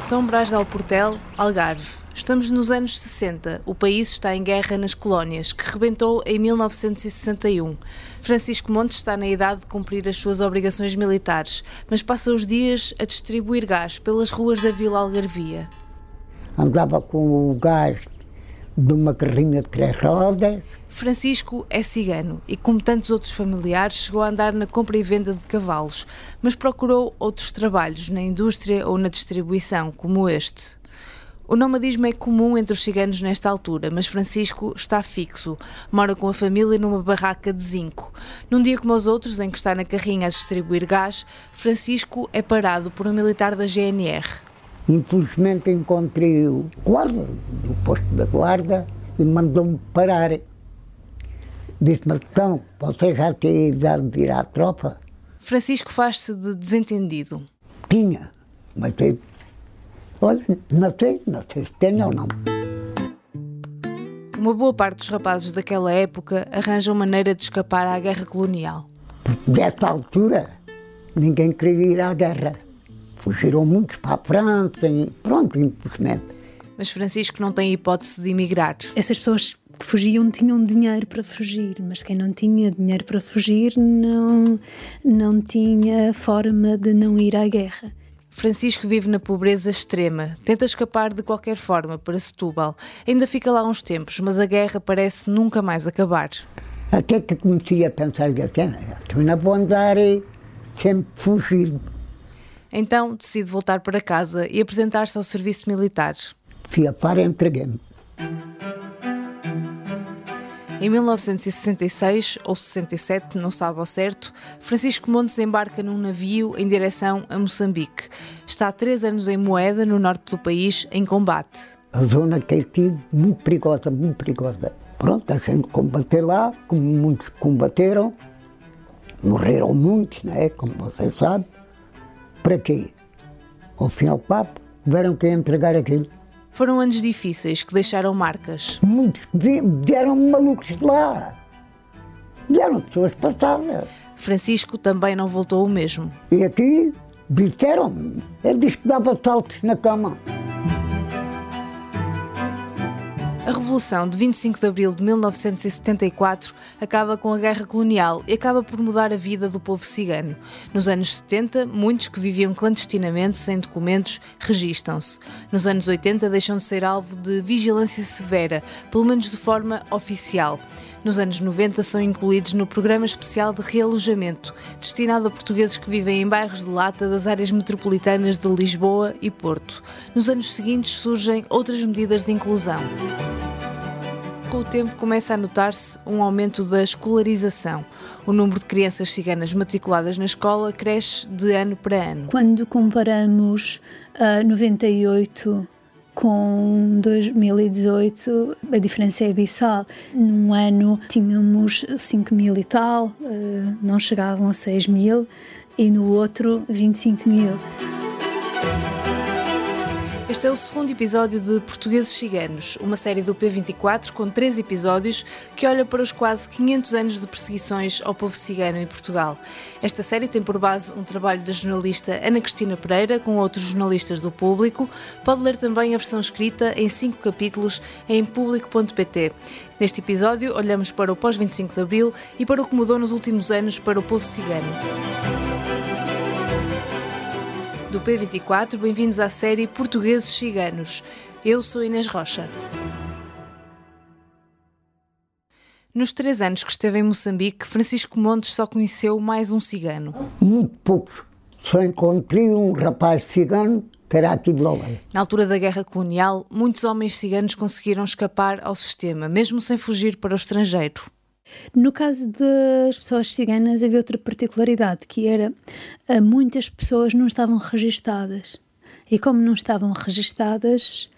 São Brás de Alportel, Algarve. Estamos nos anos 60. O país está em guerra nas colónias, que rebentou em 1961. Francisco Montes está na idade de cumprir as suas obrigações militares, mas passa os dias a distribuir gás pelas ruas da Vila Algarvia. Andava com o gás de uma carrinha de três rodas. Francisco é cigano e, como tantos outros familiares, chegou a andar na compra e venda de cavalos, mas procurou outros trabalhos na indústria ou na distribuição, como este. O nomadismo é comum entre os ciganos nesta altura, mas Francisco está fixo. Mora com a família numa barraca de zinco. Num dia como os outros, em que está na carrinha a distribuir gás, Francisco é parado por um militar da GNR. Infelizmente encontrei o guarda do posto da guarda e mandou-me parar. Disse-me, então, você já tem idade de ir à tropa? Francisco faz-se de desentendido. Tinha, mas eu, olha, não sei, não sei se tenho ou não. Uma boa parte dos rapazes daquela época arranjam maneira de escapar à guerra colonial. Desta altura, ninguém queria ir à guerra. Fugiram muitos para a França e pronto, infelizmente. Mas Francisco não tem hipótese de emigrar. Essas pessoas que fugiam tinham dinheiro para fugir, mas quem não tinha dinheiro para fugir não, não tinha forma de não ir à guerra. Francisco vive na pobreza extrema, tenta escapar de qualquer forma para Setúbal. Ainda fica lá uns tempos, mas a guerra parece nunca mais acabar. Até que comecei a pensar que até não vou andar e sempre fugir. Então decide voltar para casa e apresentar-se ao serviço militar. Fui a par e entreguei-me. Em 1966 ou 67, não sabe ao certo, Francisco Montes embarca num navio em direção a Moçambique. Está há três anos em Moeda, no norte do país, em combate. A zona que eu tive, muito perigosa, muito perigosa. Pronto, a gente combateu lá, como muitos combateram. Morreram muitos, né? como você sabe. Para quê? Ao fim ao papo, tiveram que entregar aquilo. Foram anos difíceis que deixaram marcas. Muitos vieram malucos de lá. Vieram pessoas passadas. Francisco também não voltou o mesmo. E aqui disseram-me. Ele disse que dava saltos na cama. A Revolução de 25 de Abril de 1974 acaba com a Guerra Colonial e acaba por mudar a vida do povo cigano. Nos anos 70, muitos que viviam clandestinamente, sem documentos, registam-se. Nos anos 80, deixam de ser alvo de vigilância severa, pelo menos de forma oficial. Nos anos 90, são incluídos no Programa Especial de Realojamento, destinado a portugueses que vivem em bairros de lata das áreas metropolitanas de Lisboa e Porto. Nos anos seguintes, surgem outras medidas de inclusão com o tempo começa a notar-se um aumento da escolarização. O número de crianças ciganas matriculadas na escola cresce de ano para ano. Quando comparamos uh, 98 com 2018, a diferença é abissal. Num ano tínhamos 5 mil e tal, uh, não chegavam a 6 mil, e no outro 25 mil. Este é o segundo episódio de Portugueses Ciganos, uma série do P24 com três episódios que olha para os quase 500 anos de perseguições ao povo cigano em Portugal. Esta série tem por base um trabalho da jornalista Ana Cristina Pereira com outros jornalistas do público. Pode ler também a versão escrita em cinco capítulos em público.pt. Neste episódio, olhamos para o pós-25 de Abril e para o que mudou nos últimos anos para o povo cigano do P24, bem-vindos à série Portugueses Ciganos. Eu sou Inês Rocha. Nos três anos que esteve em Moçambique, Francisco Montes só conheceu mais um cigano. Muito pouco. Só encontrei um rapaz cigano que era aqui de Lolé. Na altura da Guerra Colonial, muitos homens ciganos conseguiram escapar ao sistema, mesmo sem fugir para o estrangeiro. No caso das pessoas ciganas havia outra particularidade, que era muitas pessoas não estavam registadas. E como não estavam registadas,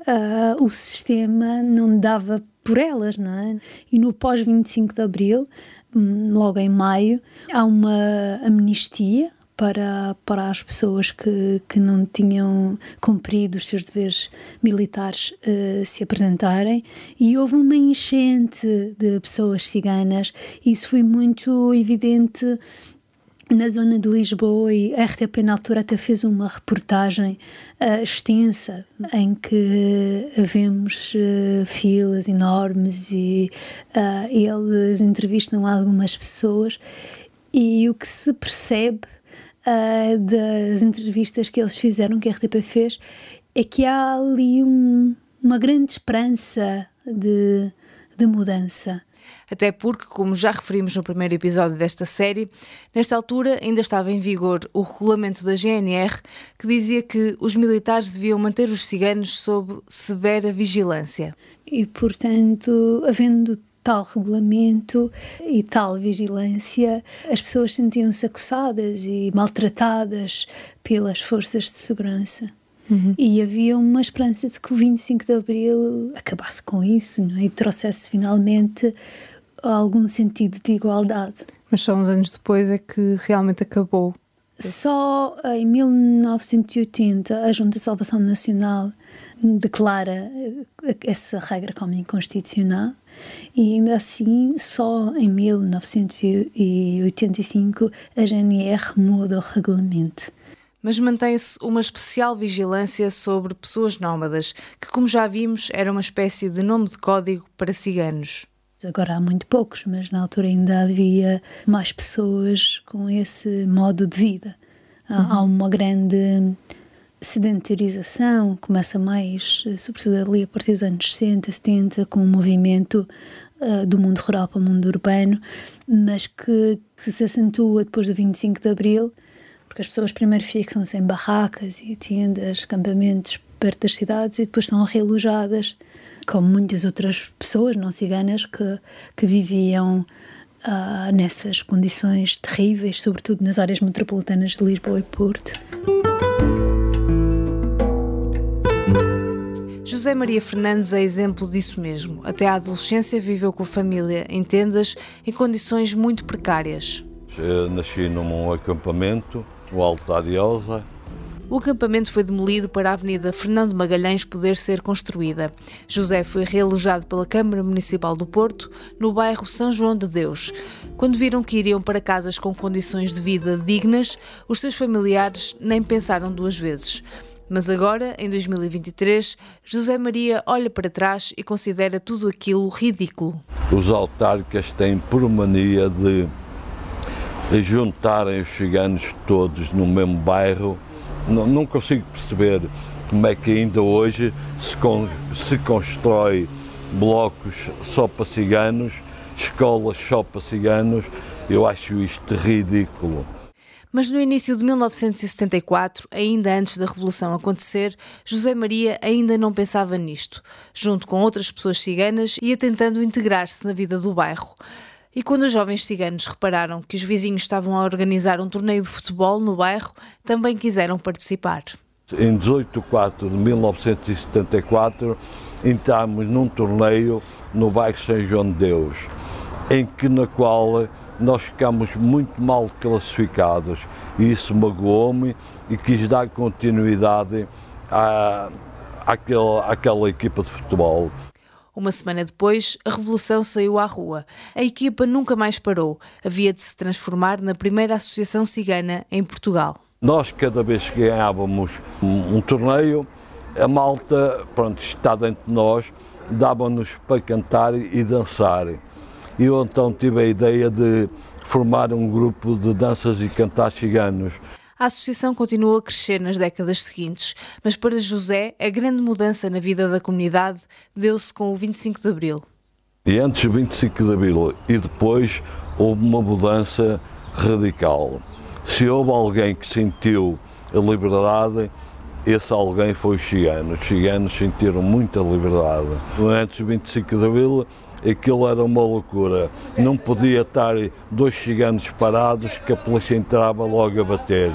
uh, o sistema não dava por elas, não é? E no pós-25 de Abril, hum, logo em maio, há uma amnistia para, para as pessoas que, que não tinham cumprido os seus deveres militares uh, se apresentarem. E houve uma enchente de pessoas ciganas. Isso foi muito evidente na zona de Lisboa e a RTP na altura até fez uma reportagem uh, extensa em que vemos uh, filas enormes e uh, eles entrevistam algumas pessoas. E o que se percebe uh, das entrevistas que eles fizeram, que a RTP fez, é que há ali um, uma grande esperança de, de mudança. Até porque, como já referimos no primeiro episódio desta série, nesta altura ainda estava em vigor o regulamento da GNR que dizia que os militares deviam manter os ciganos sob severa vigilância. E, portanto, havendo tal regulamento e tal vigilância, as pessoas sentiam-se acossadas e maltratadas pelas forças de segurança. Uhum. E havia uma esperança de que o 25 de Abril acabasse com isso não é? e trouxesse finalmente algum sentido de igualdade. Mas só uns anos depois é que realmente acabou. Só em 1980 a Junta de Salvação Nacional declara essa regra como inconstitucional e ainda assim só em 1985 a GNR muda o regulamento. Mas mantém-se uma especial vigilância sobre pessoas nómadas, que, como já vimos, era uma espécie de nome de código para ciganos. Agora há muito poucos, mas na altura ainda havia mais pessoas com esse modo de vida. Há, uhum. há uma grande sedentarização, começa mais, eh, sobretudo ali a partir dos anos 60, 70, com o movimento uh, do mundo rural para o mundo urbano, mas que, que, se acentua depois do 25 de Abril, porque as pessoas primeiro fixam-se em barracas e tendas, acampamentos perto das cidades e depois são realojadas, como muitas outras pessoas não ciganas que, que viviam uh, nessas condições terríveis, sobretudo nas áreas metropolitanas de Lisboa e Porto. José Maria Fernandes é exemplo disso mesmo. Até a adolescência viveu com a família em tendas em condições muito precárias. Eu nasci num acampamento, no Alto da Ariosa. O acampamento foi demolido para a Avenida Fernando Magalhães poder ser construída. José foi realojado pela Câmara Municipal do Porto, no bairro São João de Deus. Quando viram que iriam para casas com condições de vida dignas, os seus familiares nem pensaram duas vezes. Mas agora, em 2023, José Maria olha para trás e considera tudo aquilo ridículo. Os autárquicas têm por mania de, juntarem os ciganos todos no mesmo bairro. Não, não consigo perceber como é que ainda hoje se, con se constrói blocos só para ciganos, escolas só para ciganos. Eu acho isto ridículo. Mas no início de 1974, ainda antes da Revolução acontecer, José Maria ainda não pensava nisto. Junto com outras pessoas ciganas, ia tentando integrar-se na vida do bairro. E quando os jovens ciganos repararam que os vizinhos estavam a organizar um torneio de futebol no bairro, também quiseram participar. Em 18 de 4 de 1974, entramos num torneio no bairro São João de Deus, em que na qual nós ficamos muito mal classificados e isso magoou-me e quis dar continuidade à, àquela, àquela equipa de futebol. Uma semana depois, a revolução saiu à rua. A equipa nunca mais parou. Havia de se transformar na primeira associação cigana em Portugal. Nós, cada vez que ganhávamos um, um torneio, a malta, pronto, está dentro de nós, dava-nos para cantar e dançar e eu então tive a ideia de formar um grupo de danças e cantar ciganos. A associação continuou a crescer nas décadas seguintes, mas para José a grande mudança na vida da comunidade deu-se com o 25 de Abril. E antes do 25 de Abril e depois houve uma mudança radical. Se houve alguém que sentiu a liberdade, esse alguém foi os ciganos. Os ciganos sentiram muita liberdade. Antes do 25 de Abril aquilo era uma loucura. Não podia estar dois ciganos parados que a polícia entrava logo a bater.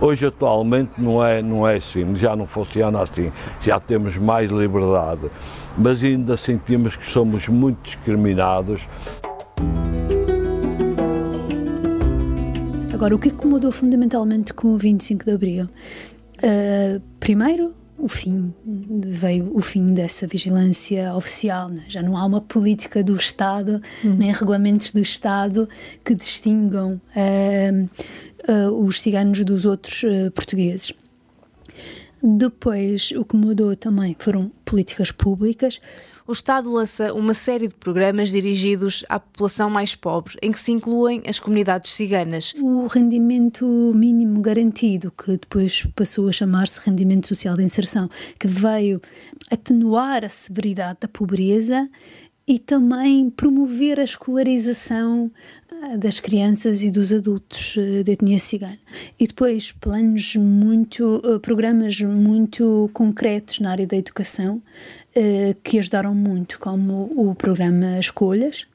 Hoje, atualmente, não é, não é assim, já não funciona assim, já temos mais liberdade, mas ainda sentimos que somos muito discriminados. Agora, o que, é mudou fundamentalmente com o 25 de Abril? Uh, primeiro, o fim veio o fim dessa vigilância oficial né? já não há uma política do Estado uhum. nem regulamentos do Estado que distingam uh, uh, os ciganos dos outros uh, portugueses depois o que mudou também foram políticas públicas o Estado lança uma série de programas dirigidos à população mais pobre, em que se incluem as comunidades ciganas. O rendimento mínimo garantido, que depois passou a chamar-se rendimento social de inserção, que veio atenuar a severidade da pobreza e também promover a escolarização ah, das crianças e dos adultos ah, da etnia cigana. E depois planos muito, ah, programas muito concretos na área da educação, eh, que ajudaram muito, como o programa Escolhas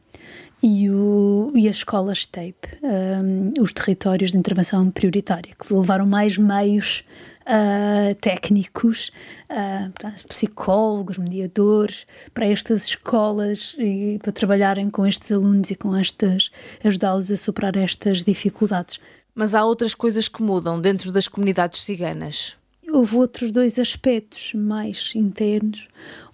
e, o, e as escolas TAPE, um, eh, os territórios de intervenção prioritária, que levaram mais meios uh, técnicos, uh, psicólogos, mediadores, para estas escolas e para trabalharem com estes alunos e com estas, ajudá-los a superar estas dificuldades. Mas há outras coisas que mudam dentro das comunidades ciganas. Houve outros dois aspectos mais internos.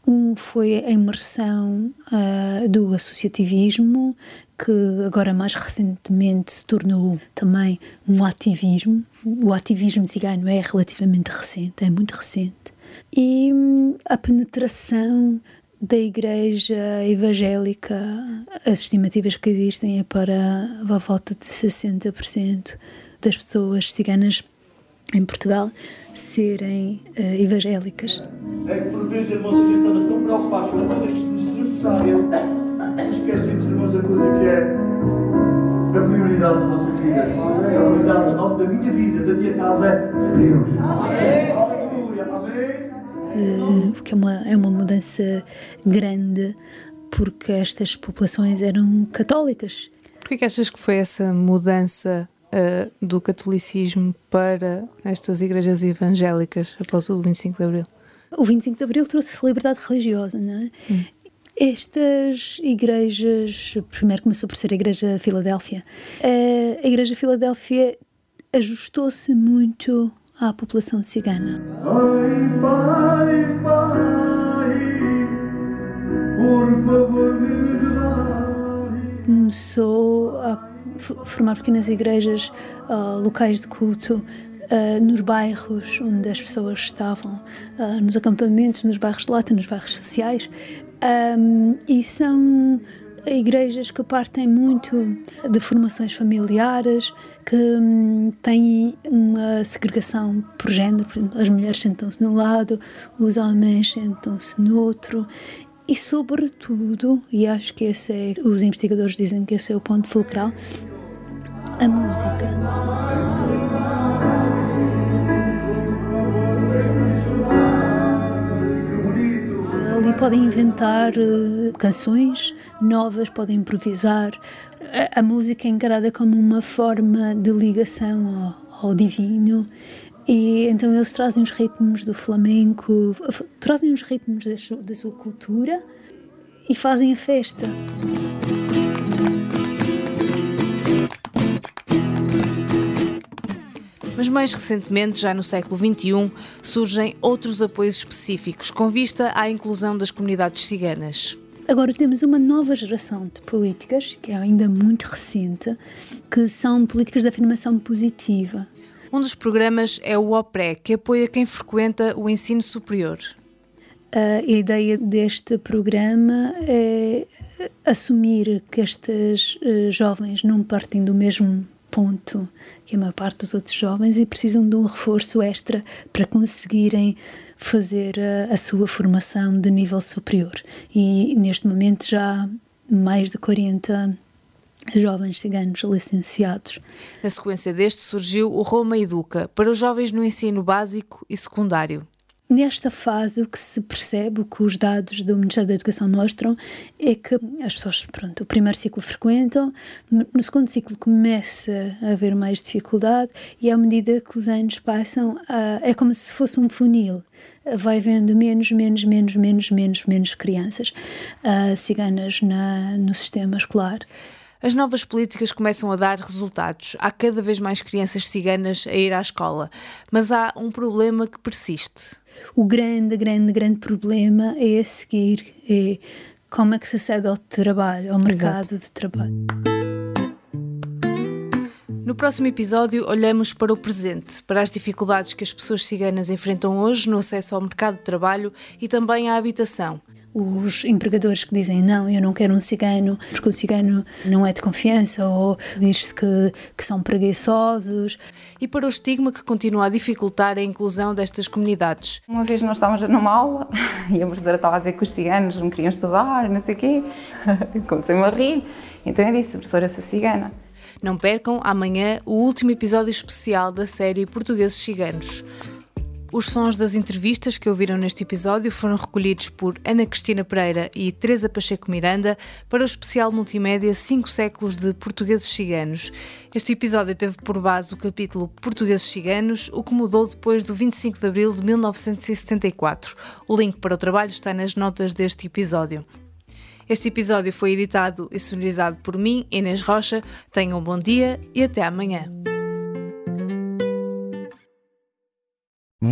Um foi a imersão uh, do associativismo, que agora mais recentemente se tornou também um ativismo. O ativismo cigano é relativamente recente, é muito recente. E hum, a penetração da Igreja Evangélica, as estimativas que existem é para a volta de 60% das pessoas ciganas em Portugal serem uh, evangélicas. É que por vezes, irmãos, a gente anda tão preocupado com coisas desnecessárias, esquecemos, irmãos, a coisa que é a prioridade da nossa vida. A prioridade da, nossa, da minha vida, da minha casa é Deus. Amém. Aleluia. Amém. Uh, que é uma, é uma mudança grande porque estas populações eram católicas. Por que achas que foi essa mudança uh, do catolicismo para estas igrejas evangélicas após o 25 de Abril? O 25 de Abril trouxe liberdade religiosa, não é? Hum. Estas igrejas, primeiro começou por ser a Igreja Filadélfia. Uh, a Igreja Filadélfia ajustou-se muito à população cigana. Pai, pai, pai, por favor, me Começou a formar pequenas igrejas, uh, locais de culto, Uh, nos bairros onde as pessoas estavam, uh, nos acampamentos, nos bairros de lata, nos bairros sociais. Um, e são igrejas que partem muito de formações familiares, que um, têm uma segregação por género. Por exemplo, as mulheres sentam-se num lado, os homens sentam-se no outro. E, sobretudo, e acho que esse é, os investigadores dizem que esse é o ponto fulcral, a música. Ali podem inventar uh, canções novas, podem improvisar. A, música é encarada como uma forma de ligação ao, ao divino e então eles trazem os ritmos do flamenco, trazem os ritmos da da sua cultura e fazem a festa. Mas mais recentemente, já no século XXI, surgem outros apoios específicos com vista à inclusão das comunidades ciganas. Agora temos uma nova geração de políticas, que é ainda muito recente, que são políticas de afirmação positiva. Um dos programas é o OPRE, que apoia quem frequenta o ensino superior. A ideia deste programa é assumir que estes eh, jovens não partem do mesmo ponto que a maior parte dos outros jovens e precisam de um reforço extra para conseguirem fazer a, a sua formação de nível superior. E neste momento já mais de 40 jovens ciganos licenciados. Na sequência deste surgiu o Roma Educa, para os jovens no ensino básico e secundário. Nesta fase, o que se percebe, o que os dados do Ministério da Educação mostram, é que as pessoas, pronto, o primeiro ciclo frequentam, no segundo ciclo começa a haver mais dificuldade e à medida que os anos passam, é como se fosse um funil. Vai vendo menos, menos, menos, menos, menos, menos crianças ciganas na, no sistema escolar. As novas políticas começam a dar resultados. Há cada vez mais crianças ciganas a ir à escola. Mas há um problema que persiste. O grande, grande, grande problema é a seguir: é como é que se acede ao trabalho, ao mercado Exato. de trabalho. No próximo episódio, olhamos para o presente, para as dificuldades que as pessoas ciganas enfrentam hoje no acesso ao mercado de trabalho e também à habitação os empregadores que dizem não, eu não quero um cigano porque o cigano não é de confiança ou diz-se que, que são preguiçosos. E para o estigma que continua a dificultar a inclusão destas comunidades. Uma vez nós estávamos numa aula e a professora estava a dizer que os ciganos não queriam estudar, não sei o quê, comecei-me a rir. Então eu disse, professora, sou cigana. Não percam amanhã o último episódio especial da série Portugueses Ciganos. Os sons das entrevistas que ouviram neste episódio foram recolhidos por Ana Cristina Pereira e Teresa Pacheco Miranda para o especial multimédia 5 séculos de portugueses ciganos. Este episódio teve por base o capítulo Portugueses ciganos, o que mudou depois do 25 de abril de 1974. O link para o trabalho está nas notas deste episódio. Este episódio foi editado e sonorizado por mim, Inês Rocha. Tenham um bom dia e até amanhã.